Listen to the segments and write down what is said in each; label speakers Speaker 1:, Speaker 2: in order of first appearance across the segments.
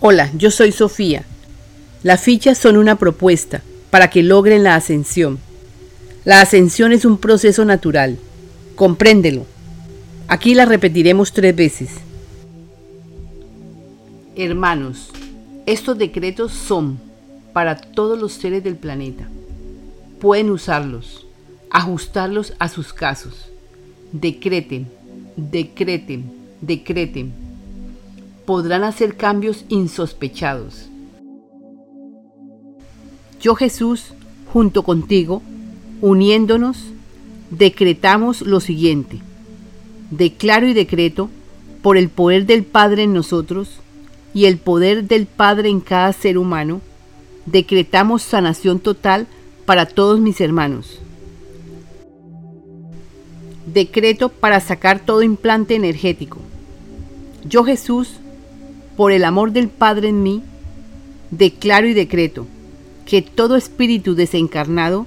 Speaker 1: Hola, yo soy Sofía. Las fichas son una propuesta para que logren la ascensión. La ascensión es un proceso natural. Compréndelo. Aquí la repetiremos tres veces. Hermanos, estos decretos son para todos los seres del planeta. Pueden usarlos, ajustarlos a sus casos. Decreten, decreten, decreten. Podrán hacer cambios insospechados. Yo Jesús, junto contigo, uniéndonos, decretamos lo siguiente. Declaro y decreto, por el poder del Padre en nosotros, y el poder del Padre en cada ser humano, decretamos sanación total para todos mis hermanos. Decreto para sacar todo implante energético. Yo Jesús, por el amor del Padre en mí, declaro y decreto que todo espíritu desencarnado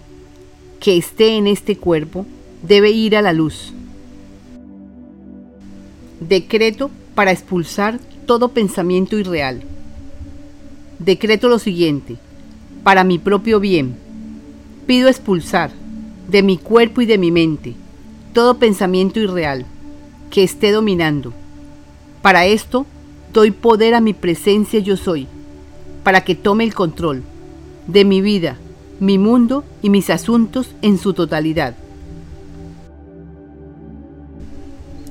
Speaker 1: que esté en este cuerpo debe ir a la luz. Decreto para expulsar todo pensamiento irreal. Decreto lo siguiente, para mi propio bien. Pido expulsar de mi cuerpo y de mi mente todo pensamiento irreal que esté dominando. Para esto doy poder a mi presencia yo soy, para que tome el control de mi vida, mi mundo y mis asuntos en su totalidad.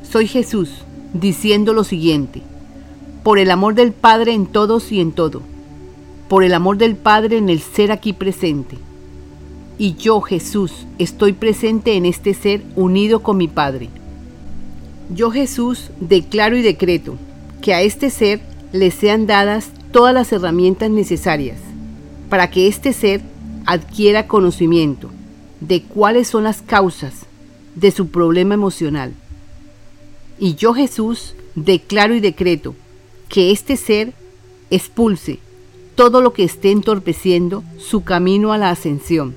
Speaker 1: Soy Jesús diciendo lo siguiente por el amor del Padre en todos y en todo, por el amor del Padre en el ser aquí presente. Y yo, Jesús, estoy presente en este ser unido con mi Padre. Yo, Jesús, declaro y decreto que a este ser le sean dadas todas las herramientas necesarias para que este ser adquiera conocimiento de cuáles son las causas de su problema emocional. Y yo, Jesús, declaro y decreto que este ser expulse todo lo que esté entorpeciendo su camino a la ascensión.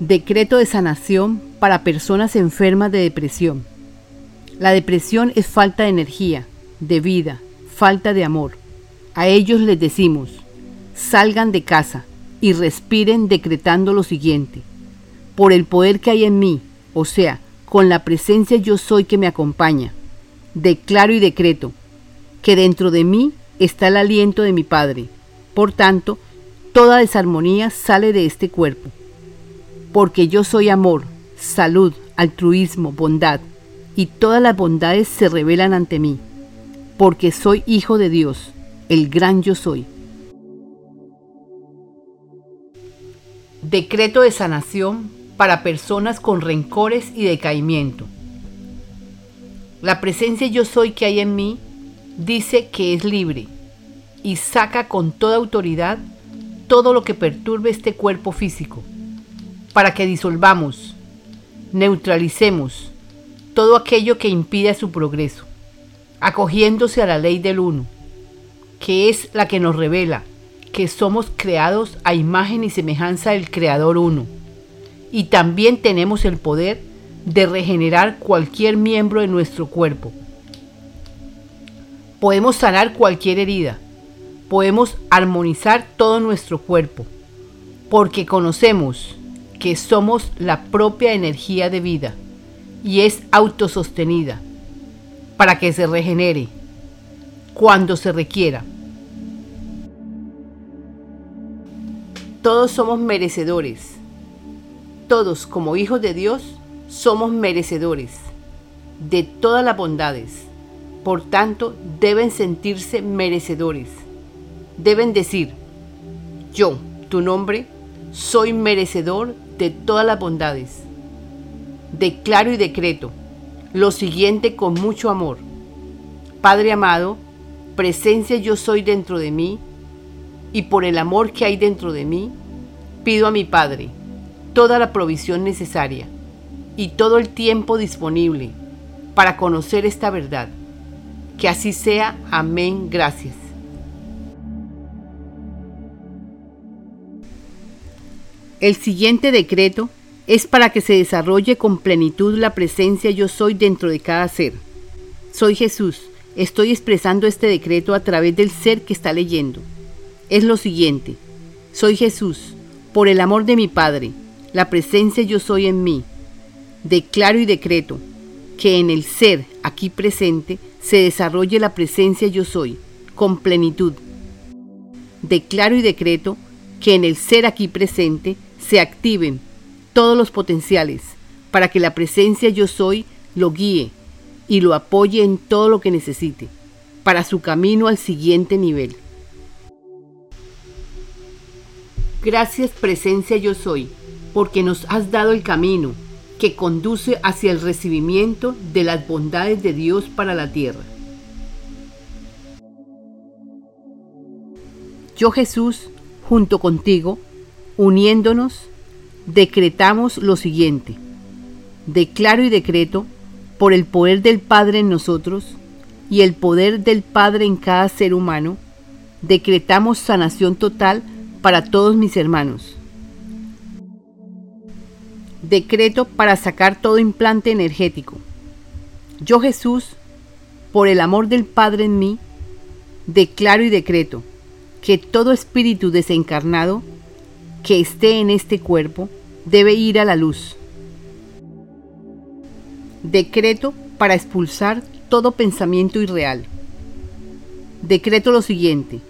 Speaker 1: Decreto de sanación para personas enfermas de depresión. La depresión es falta de energía, de vida, falta de amor. A ellos les decimos, salgan de casa y respiren decretando lo siguiente. Por el poder que hay en mí, o sea, con la presencia yo soy que me acompaña, declaro y decreto que dentro de mí está el aliento de mi Padre. Por tanto, toda desarmonía sale de este cuerpo. Porque yo soy amor, salud, altruismo, bondad, y todas las bondades se revelan ante mí. Porque soy hijo de Dios, el gran yo soy. Decreto de sanación para personas con rencores y decaimiento. La presencia yo soy que hay en mí dice que es libre y saca con toda autoridad todo lo que perturbe este cuerpo físico, para que disolvamos, neutralicemos todo aquello que impide su progreso, acogiéndose a la ley del uno, que es la que nos revela que somos creados a imagen y semejanza del Creador uno, y también tenemos el poder de regenerar cualquier miembro de nuestro cuerpo. Podemos sanar cualquier herida. Podemos armonizar todo nuestro cuerpo. Porque conocemos que somos la propia energía de vida y es autosostenida para que se regenere cuando se requiera. Todos somos merecedores. Todos como hijos de Dios somos merecedores de todas las bondades. Por tanto, deben sentirse merecedores. Deben decir, yo, tu nombre, soy merecedor de todas las bondades. Declaro y decreto lo siguiente con mucho amor. Padre amado, presencia yo soy dentro de mí y por el amor que hay dentro de mí, pido a mi Padre toda la provisión necesaria y todo el tiempo disponible para conocer esta verdad. Que así sea. Amén. Gracias. El siguiente decreto es para que se desarrolle con plenitud la presencia yo soy dentro de cada ser. Soy Jesús, estoy expresando este decreto a través del ser que está leyendo. Es lo siguiente. Soy Jesús, por el amor de mi Padre, la presencia yo soy en mí. Declaro y decreto que en el ser aquí presente se desarrolle la presencia yo soy, con plenitud. Declaro y decreto que en el ser aquí presente se activen todos los potenciales para que la presencia yo soy lo guíe y lo apoye en todo lo que necesite para su camino al siguiente nivel. Gracias presencia yo soy, porque nos has dado el camino que conduce hacia el recibimiento de las bondades de Dios para la tierra. Yo Jesús, junto contigo, uniéndonos, decretamos lo siguiente. Declaro y decreto por el poder del Padre en nosotros y el poder del Padre en cada ser humano, decretamos sanación total para todos mis hermanos. Decreto para sacar todo implante energético. Yo Jesús, por el amor del Padre en mí, declaro y decreto que todo espíritu desencarnado que esté en este cuerpo debe ir a la luz Decreto para expulsar todo pensamiento irreal. Decreto lo siguiente,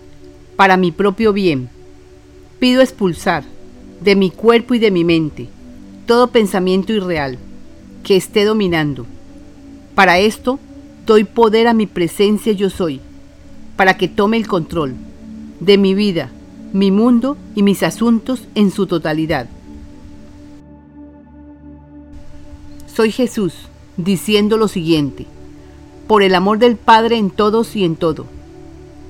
Speaker 1: para mi propio bien. Pido expulsar de mi cuerpo y de mi mente todo pensamiento irreal que esté dominando. Para esto doy poder a mi presencia yo soy, para que tome el control de mi vida, mi mundo y mis asuntos en su totalidad. Soy Jesús diciendo lo siguiente, por el amor del Padre en todos y en todo,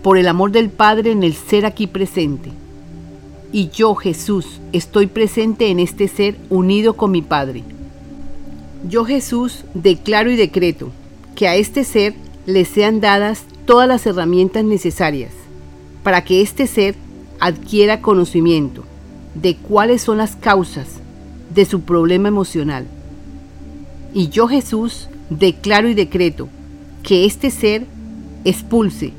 Speaker 1: por el amor del Padre en el ser aquí presente. Y yo, Jesús, estoy presente en este ser unido con mi Padre. Yo, Jesús, declaro y decreto que a este ser le sean dadas todas las herramientas necesarias para que este ser adquiera conocimiento de cuáles son las causas de su problema emocional y yo Jesús declaro y decreto que este ser expulse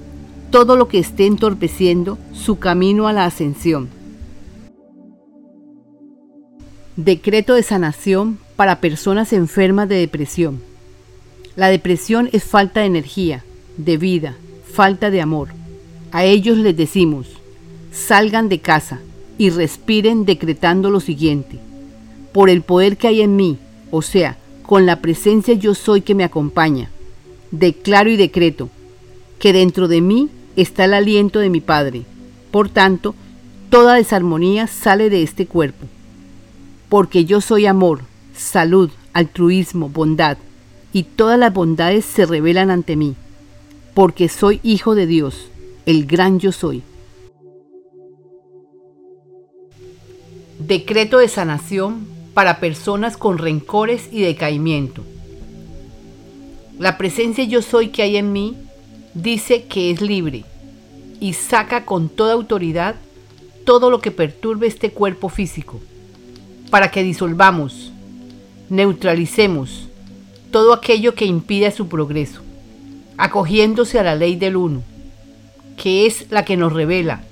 Speaker 1: todo lo que esté entorpeciendo su camino a la ascensión. Decreto de sanación para personas enfermas de depresión. La depresión es falta de energía, de vida, falta de amor. A ellos les decimos, salgan de casa y respiren decretando lo siguiente. Por el poder que hay en mí, o sea, con la presencia yo soy que me acompaña. Declaro y decreto que dentro de mí está el aliento de mi Padre. Por tanto, toda desarmonía sale de este cuerpo. Porque yo soy amor, salud, altruismo, bondad, y todas las bondades se revelan ante mí. Porque soy hijo de Dios, el gran yo soy. Decreto de sanación para personas con rencores y decaimiento. La presencia yo soy que hay en mí dice que es libre y saca con toda autoridad todo lo que perturbe este cuerpo físico, para que disolvamos, neutralicemos todo aquello que impide su progreso, acogiéndose a la ley del uno, que es la que nos revela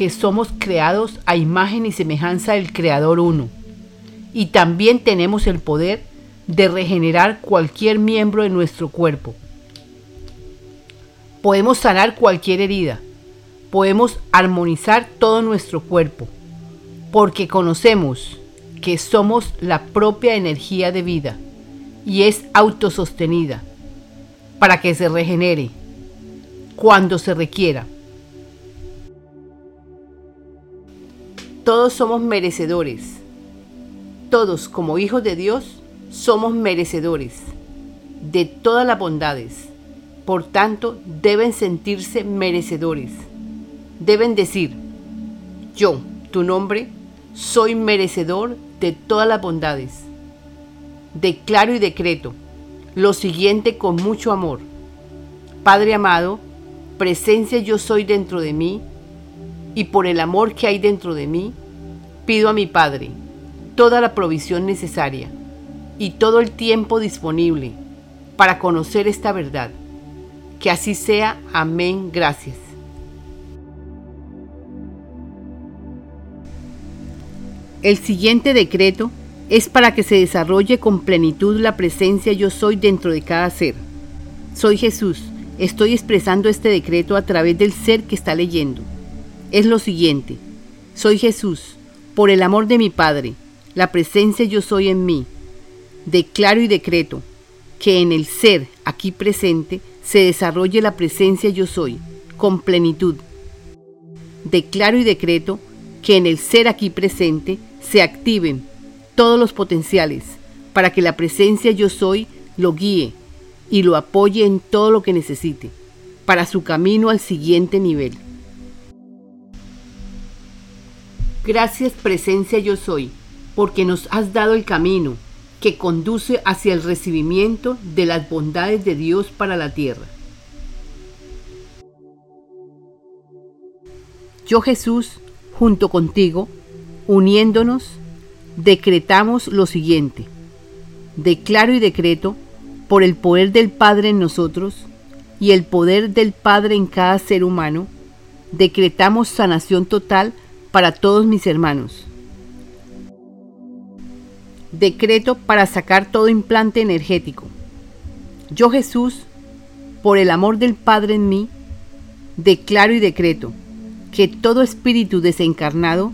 Speaker 1: que somos creados a imagen y semejanza del Creador uno y también tenemos el poder de regenerar cualquier miembro de nuestro cuerpo. Podemos sanar cualquier herida, podemos armonizar todo nuestro cuerpo, porque conocemos que somos la propia energía de vida y es autosostenida para que se regenere cuando se requiera. Todos somos merecedores todos como hijos de Dios somos merecedores de todas las bondades. Por tanto, deben sentirse merecedores. Deben decir, yo, tu nombre, soy merecedor de todas las bondades. Declaro y decreto lo siguiente con mucho amor. Padre amado, presencia yo soy dentro de mí y por el amor que hay dentro de mí, pido a mi Padre toda la provisión necesaria y todo el tiempo disponible para conocer esta verdad, Que así sea. Amén. Gracias. El siguiente decreto es para que se desarrolle con plenitud la presencia yo soy dentro de cada ser. Soy Jesús. Estoy expresando este decreto a través del ser que está leyendo. Es lo siguiente. Soy Jesús. Por el amor de mi Padre, la presencia yo soy en mí. Declaro y decreto que en el ser aquí presente se desarrolle la presencia yo soy, con plenitud. Declaro y decreto que en el ser aquí presente se activen todos los potenciales para que la presencia yo soy lo guíe y lo apoye en todo lo que necesite para su camino al siguiente nivel. Gracias presencia yo soy, porque nos has dado el camino que conduce hacia el recibimiento de las bondades de Dios para la tierra. Yo Jesús, junto contigo, uniéndonos, decretamos lo siguiente. Declaro y decreto, por el poder del Padre en nosotros y el poder del Padre en cada ser humano, decretamos sanación total para todos mis hermanos. Decreto para sacar todo implante energético. Yo Jesús, por el amor del Padre en mí, declaro y decreto que todo espíritu desencarnado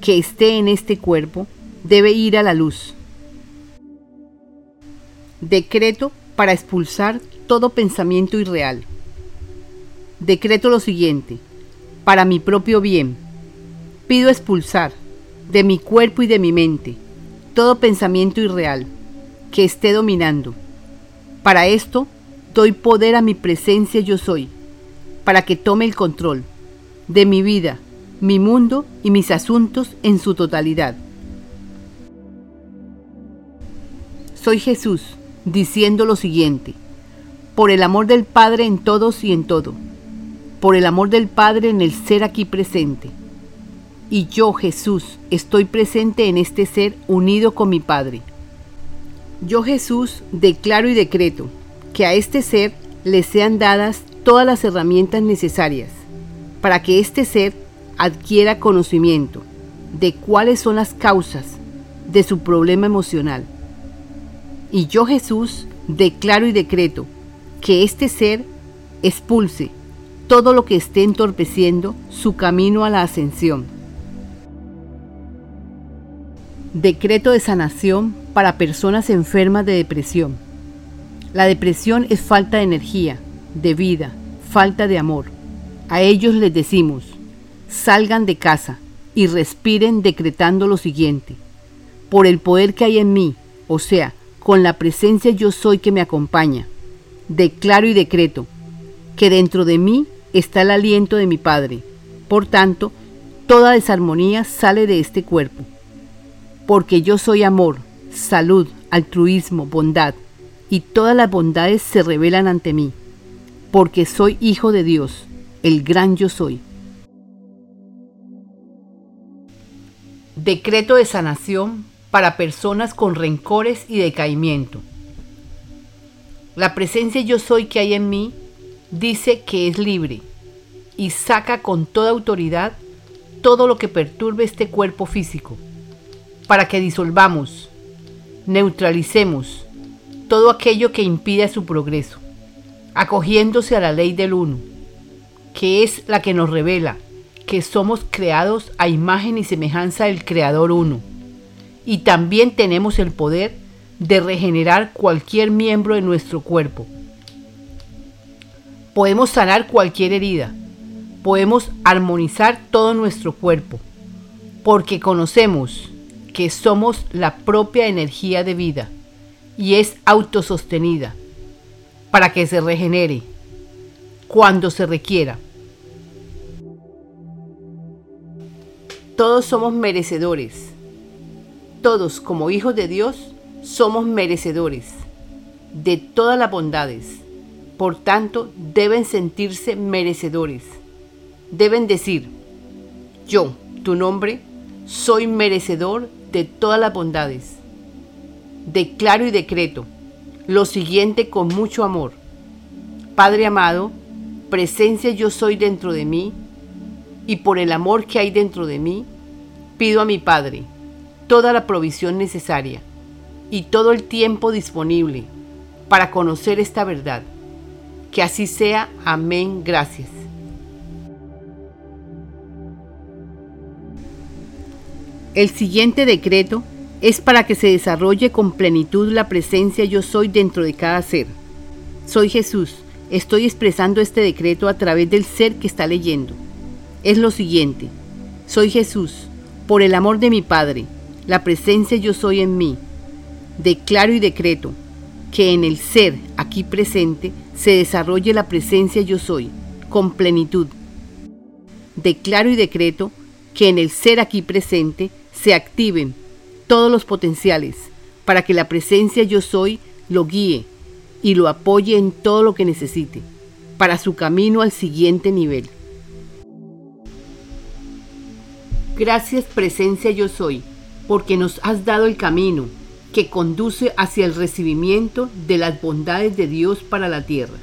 Speaker 1: que esté en este cuerpo debe ir a la luz. Decreto para expulsar todo pensamiento irreal. Decreto lo siguiente, para mi propio bien. Pido expulsar de mi cuerpo y de mi mente todo pensamiento irreal que esté dominando. Para esto doy poder a mi presencia yo soy, para que tome el control de mi vida, mi mundo y mis asuntos en su totalidad. Soy Jesús diciendo lo siguiente, por el amor del Padre en todos y en todo, por el amor del Padre en el ser aquí presente. Y yo, Jesús, estoy presente en este ser unido con mi Padre. Yo, Jesús, declaro y decreto que a este ser le sean dadas todas las herramientas necesarias para que este ser adquiera conocimiento de cuáles son las causas de su problema emocional. Y yo Jesús declaro y decreto que este ser expulse todo lo que esté entorpeciendo su camino a la ascensión. Decreto de sanación para personas enfermas de depresión. La depresión es falta de energía, de vida, falta de amor. A ellos les decimos, salgan de casa y respiren decretando lo siguiente. Por el poder que hay en mí, o sea, con la presencia yo soy que me acompaña, declaro y decreto que dentro de mí está el aliento de mi Padre. Por tanto, toda desarmonía sale de este cuerpo. Porque yo soy amor, salud, altruismo, bondad, y todas las bondades se revelan ante mí. Porque soy hijo de Dios, el gran yo soy. Decreto de sanación para personas con rencores y decaimiento. La presencia yo soy que hay en mí dice que es libre y saca con toda autoridad todo lo que perturbe este cuerpo físico, para que disolvamos, neutralicemos todo aquello que impide su progreso, acogiéndose a la ley del uno, que es la que nos revela que somos creados a imagen y semejanza del Creador uno. Y también tenemos el poder de regenerar cualquier miembro de nuestro cuerpo. Podemos sanar cualquier herida. Podemos armonizar todo nuestro cuerpo. Porque conocemos que somos la propia energía de vida y es autosostenida para que se regenere cuando se requiera. Todos somos merecedores. Todos como hijos de Dios somos merecedores de todas las bondades. Por tanto, deben sentirse merecedores. Deben decir, yo, tu nombre, soy merecedor de todas las bondades. Declaro y decreto lo siguiente con mucho amor. Padre amado, presencia yo soy dentro de mí, y por el amor que hay dentro de mí, pido a mi Padre toda la provisión necesaria y todo el tiempo disponible para conocer esta verdad. Que así sea. Amén. Gracias. El siguiente decreto es para que se desarrolle con plenitud la presencia yo soy dentro de cada ser. Soy Jesús. Estoy expresando este decreto a través del ser que está leyendo. Es lo siguiente. Soy Jesús. Por el amor de mi Padre, la presencia yo soy en mí. Declaro y decreto que en el ser aquí presente se desarrolle la presencia yo soy, con plenitud. Declaro y decreto que en el ser aquí presente se activen todos los potenciales para que la presencia yo soy lo guíe y lo apoye en todo lo que necesite para su camino al siguiente nivel. Gracias presencia yo soy, porque nos has dado el camino que conduce hacia el recibimiento de las bondades de Dios para la tierra.